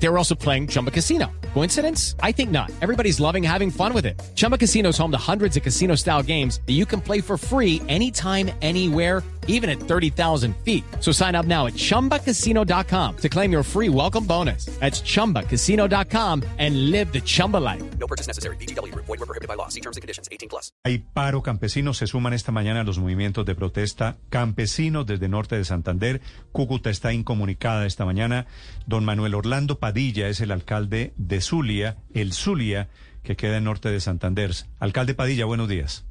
They were also playing Chumba Casino. Coincidence? I think not. Everybody's loving having fun with it. Chumba Casino is home to hundreds of casino style games that you can play for free anytime, anywhere, even at 30,000 feet. So sign up now at chumbacasino.com to claim your free welcome bonus. That's chumbacasino.com and live the Chumba life. No purchase necessary. BGW. Void were prohibited by law. See terms and conditions. 18 plus. Hay paro campesino, se suman esta mañana a los movimientos de protesta campesinos desde norte de Santander. Cúcuta está incomunicada esta mañana. Don Manuel Orlando Padilla es el alcalde de Zulia, el Zulia, que queda en norte de Santander. Alcalde Padilla, buenos días.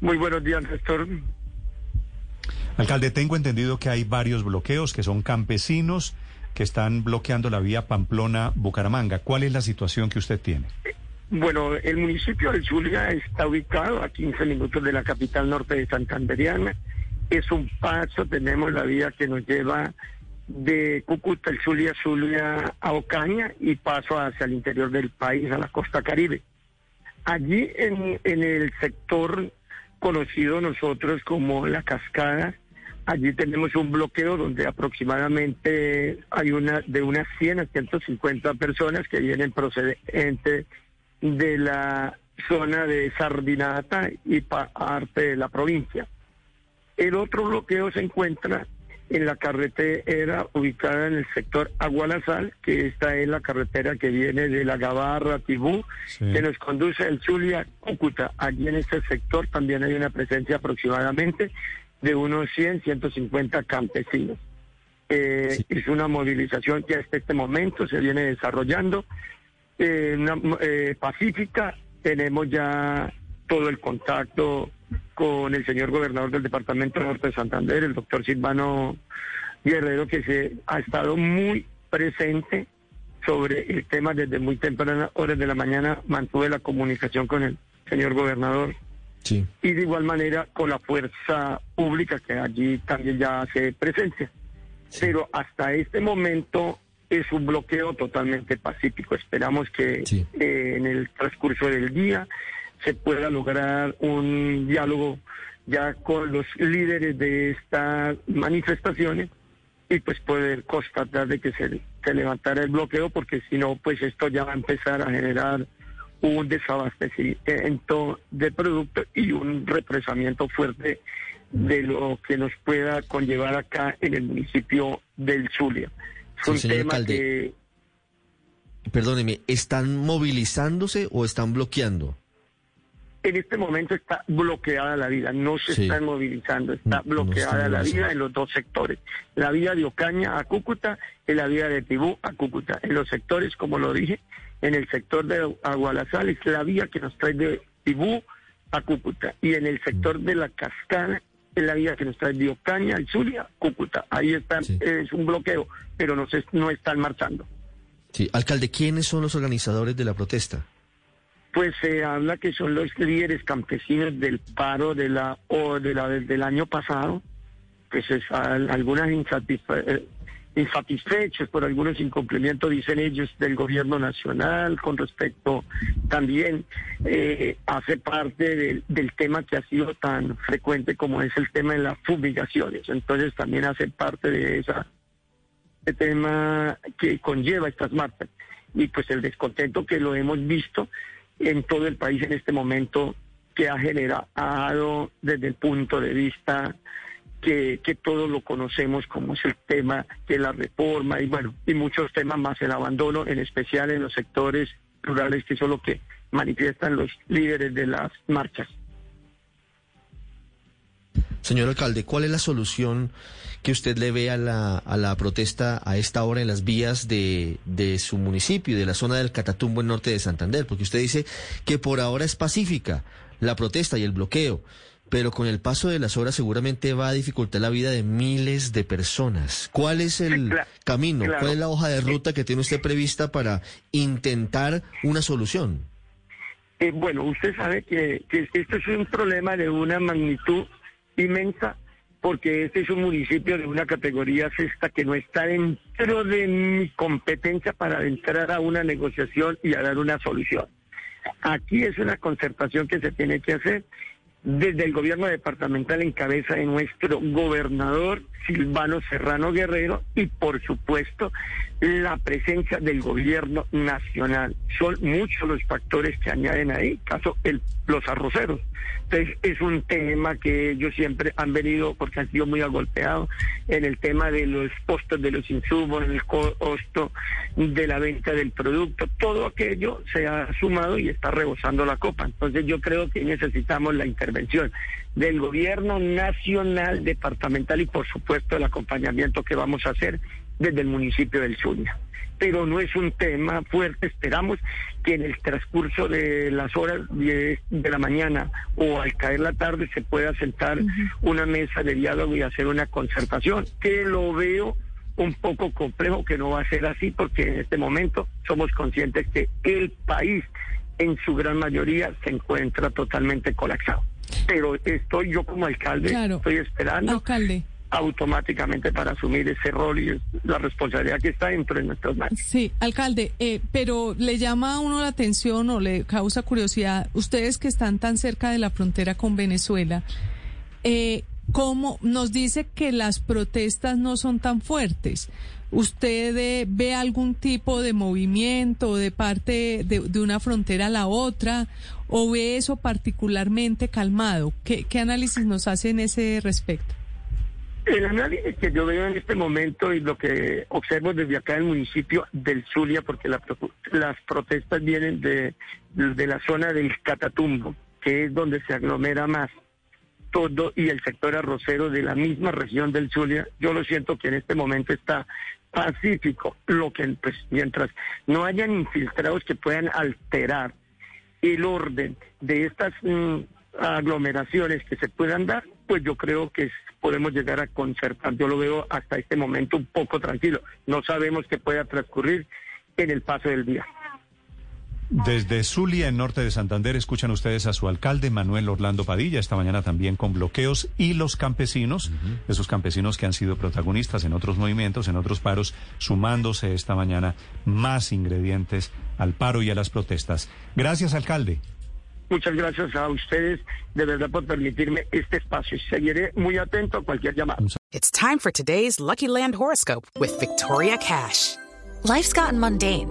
Muy buenos días, Néstor. Alcalde, tengo entendido que hay varios bloqueos que son campesinos que están bloqueando la vía Pamplona-Bucaramanga. ¿Cuál es la situación que usted tiene? Bueno, el municipio de Zulia está ubicado a 15 minutos de la capital norte de Santanderiana. Es un paso, tenemos la vía que nos lleva de Cúcuta, el Zulia, Zulia a Ocaña y paso hacia el interior del país, a la costa caribe. Allí en, en el sector conocido nosotros como La Cascada, allí tenemos un bloqueo donde aproximadamente hay una de unas 100 a 150 personas que vienen procedentes de la zona de Sardinata y parte de la provincia. El otro bloqueo se encuentra en la carretera ubicada en el sector Agualazal, que esta es la carretera que viene de la Gabarra, Tibú, Sí. que nos conduce al Zulia, Cúcuta. Allí en este sector también hay una presencia aproximadamente de unos 100, 150 campesinos. Eh, Es una movilización que hasta este momento se viene desarrollando, eh, una, eh, pacífica. Tenemos ya todo el contacto con el señor gobernador del departamento norte de Santander, el doctor Silvano Guerrero, que se ha estado muy presente sobre el tema desde muy tempranas horas de la mañana. Mantuve la comunicación con el señor gobernador Sí. y de igual manera con la fuerza pública que allí también ya hace presencia. Pero hasta este momento es un bloqueo totalmente pacífico. Esperamos que Sí. eh, en el transcurso del día se pueda lograr un diálogo ya con los líderes de estas manifestaciones y pues poder constatar de que se, se levantara el bloqueo porque si no pues esto ya va a empezar a generar un desabastecimiento de productos y un represamiento fuerte de lo que nos pueda conllevar acá en el municipio del Zulia. Es Sí, un señor tema alcalde. que Perdóneme, ¿están movilizándose o están bloqueando? En este momento está bloqueada la vida, no se Sí. están movilizando, está No- no bloqueada la vida en los dos sectores, la vía de Ocaña a Cúcuta y la vía de Tibú a Cúcuta. En los sectores, como lo dije, en el sector de Agualazal es la vía que nos trae de Tibú a Cúcuta y en el sector de la Cascada es la vía que nos trae de Ocaña al Zulia, Cúcuta. Ahí está, Sí. es un bloqueo, pero no, se, no están marchando. Sí. Alcalde, ¿quiénes son los organizadores de la protesta? Pues se habla que son los líderes campesinos del paro de la o de la del año pasado, pues es, al- algunas insatisfa- eh, insatisfechos por algunos incumplimientos, dicen ellos, del gobierno nacional con respecto también eh, hace parte del, del tema que ha sido tan frecuente como es el tema de las fumigaciones. Entonces también hace parte de esa este tema que conlleva estas marchas y pues el descontento que lo hemos visto en todo el país en este momento que ha generado desde el punto de vista que, todos lo conocemos como es el tema de la reforma y bueno, y muchos temas más, el abandono, en especial en los sectores rurales, que es lo que manifiestan los líderes de las marchas. Señor alcalde, ¿cuál es la solución que usted le ve a la, a la protesta a esta hora en las vías de, de su municipio y de la zona del Catatumbo en norte de Santander? Porque usted dice que por ahora es pacífica la protesta y el bloqueo, pero con el paso de las horas seguramente va a dificultar la vida de miles de personas. ¿Cuál es el camino? claro. ¿Cuál es la hoja de ruta que tiene usted prevista para intentar una solución? Eh, bueno, usted sabe que, que esto es un problema de una magnitud inmensa porque este es un municipio de una categoría sexta que no está dentro de mi competencia para entrar a una negociación y a dar una solución. Aquí es una concertación que se tiene que hacer desde el gobierno departamental en cabeza de nuestro gobernador Silvano Serrano Guerrero y por supuesto la presencia del gobierno nacional. Son muchos los factores que añaden ahí, caso el, los arroceros. Entonces es un tema que ellos siempre han venido porque han sido muy agolpeados en el tema de los costos de los insumos, en el costo de la venta del producto, todo aquello se ha sumado y está rebosando la copa. Entonces yo creo que necesitamos la intervención del gobierno nacional, departamental y por supuesto el acompañamiento que vamos a hacer desde el municipio del Zulia. Pero no es un tema fuerte, esperamos que en el transcurso de las horas de, de la mañana o al caer la tarde se pueda sentar una mesa de diálogo y hacer una concertación, que lo veo un poco complejo, que no va a ser así, porque en este momento somos conscientes que el país en su gran mayoría se encuentra totalmente colapsado. Pero estoy yo como alcalde, Claro. estoy esperando Alcalde. automáticamente para asumir ese rol y la responsabilidad que está dentro de nuestras manos. Sí, alcalde, eh, pero le llama a uno la atención o le causa curiosidad, ustedes que están tan cerca de la frontera con Venezuela, eh, ¿cómo nos dice que las protestas no son tan fuertes? ¿Usted eh, ve algún tipo de movimiento de parte de, una frontera a la otra o ve eso particularmente calmado? ¿Qué, qué análisis nos hace en ese respecto? El análisis que yo veo en este momento y lo que observo desde acá del municipio del Zulia, porque las protestas vienen de, de la zona del Catatumbo, que es donde se aglomera más todo y el sector arrocero de la misma región del Zulia, yo lo siento que en este momento está pacífico, lo que pues mientras no hayan infiltrados que puedan alterar el orden de estas mm, aglomeraciones que se puedan dar, pues yo creo que podemos llegar a concertar. Yo lo veo hasta este momento un poco tranquilo. No sabemos qué pueda transcurrir en el paso del día. Desde Zulia, en norte de Santander, escuchan ustedes a su alcalde, Manuel Orlando Padilla, esta mañana también con bloqueos y los campesinos, esos campesinos que han sido protagonistas en otros movimientos, en otros paros, sumándose esta mañana más ingredientes al paro y a las protestas. Gracias, alcalde. Muchas gracias a ustedes de verdad por permitirme este espacio. Seguiré muy atento a cualquier llamada. It's time for today's Lucky Land horoscope with Victoria Cash. Life's gotten mundane,